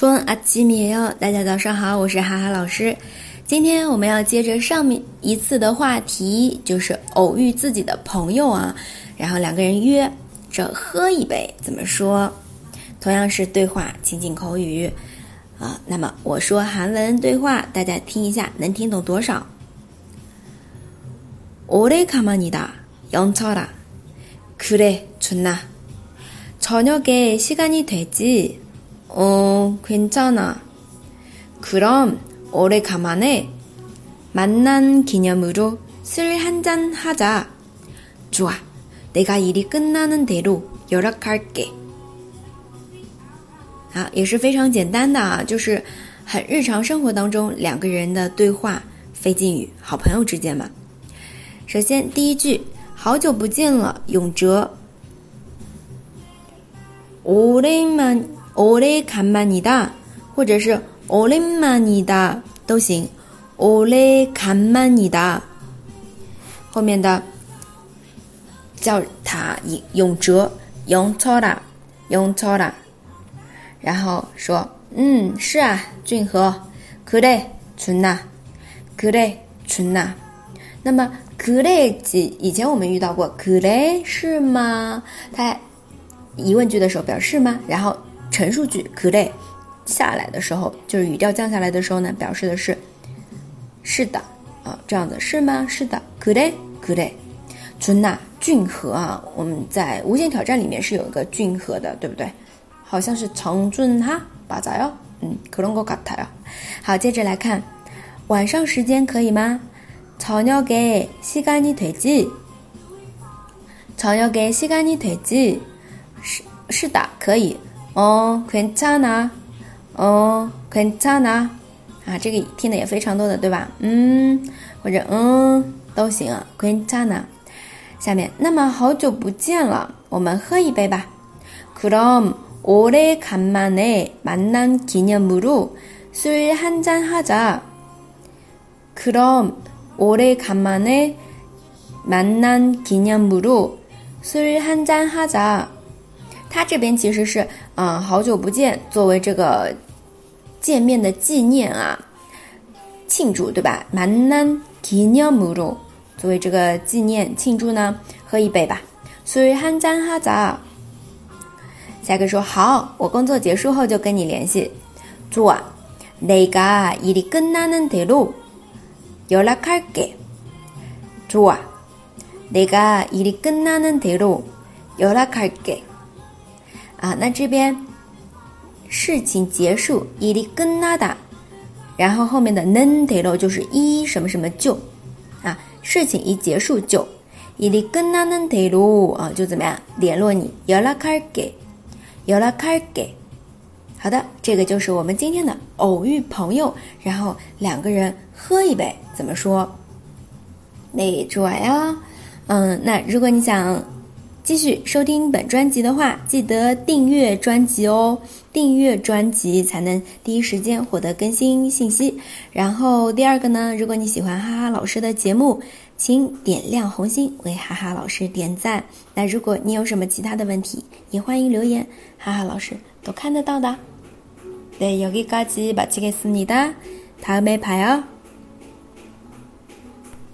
春阿基米哟，大家早上好，我是哈哈老师。今天我们要接着上面一次的话题，就是偶遇自己的朋友啊，然后两个人约着喝一杯，怎么说？同样是对话情景口语啊。那么我说韩文对话，大家听一下，能听懂多少？오래간만이다영철아그래좋나저녁에시간이되지 어, 괜찮아. 그럼 오래간만에 만난 기념으로 술 한잔 하자. 좋아. 내가 일이 끝나는 대로 연락할게. 好，也是非常简单的啊，就是很日常生活当中两个人的对话，非敬语，好朋友之间嘛。首先第一句，好久不见了，永哲。오랜만 오래 간만이다， 或者是 오랜만이다 都行。오래 간만이다 后面的叫他永哲，永철아，永철아， 然后说，嗯，是啊，俊和，그래좋나，그래좋나。那么 그래 以前我们遇到过 그래 是吗？它疑问句的时候表示吗？然后。 陈述句 could 下来的时候，就是语调降下来的时候呢，表示的是是的啊，这样子是吗？是的，could could 春娜俊和啊，我们在无限挑战里面是有一个俊和的，对不对？好像是长俊哈巴扎哟，嗯，可能我卡他哟。好，接着来看晚上时间可以吗？草鸟给西干尼腿记，草鸟给西干尼腿记，是是的，可以。 哦，괜찮 아， 哦，괜찮 아， 啊，这个听的也非常多的，对吧？嗯，或者嗯都行啊，괜찮 아。 下面，那么好久不见了，我们喝一杯吧。그럼오래간만에만난기념으로술한잔하자그럼오래간만에만난기념으로술한잔하자 他这边其实是，啊，好久不见，作为这个见面的纪念啊，庆祝对吧？만난기념으로作为这个纪念庆祝呢，喝一杯吧。所以한잔하 자。 下个说好，我工作结束后就跟你联系。좋 아， 내가일이끝나는대로연락할 게。 좋 아， 내가일이끝나는대로연락할 게。 啊，那这边事情结束，伊里根纳达，然后后面的 nen t e 就是一什么什么就，啊，事情一结束就，伊里根纳 nen t e 啊，就怎么样联络你，要拉开给，要拉开给，好的，这个就是我们今天的偶遇朋友，然后两个人喝一杯，怎么说？那主呀，嗯，那如果你想。继续收听本专辑的话，记得订阅专辑哦，订阅专辑才能第一时间获得更新信息。然后第二个呢，如果你喜欢哈哈老师的节目，请点亮红心为哈哈老师点赞。那如果你有什么其他的问题，也欢迎留言，哈哈老师都看得到的。네여기까지마치겠습니다다음에봐요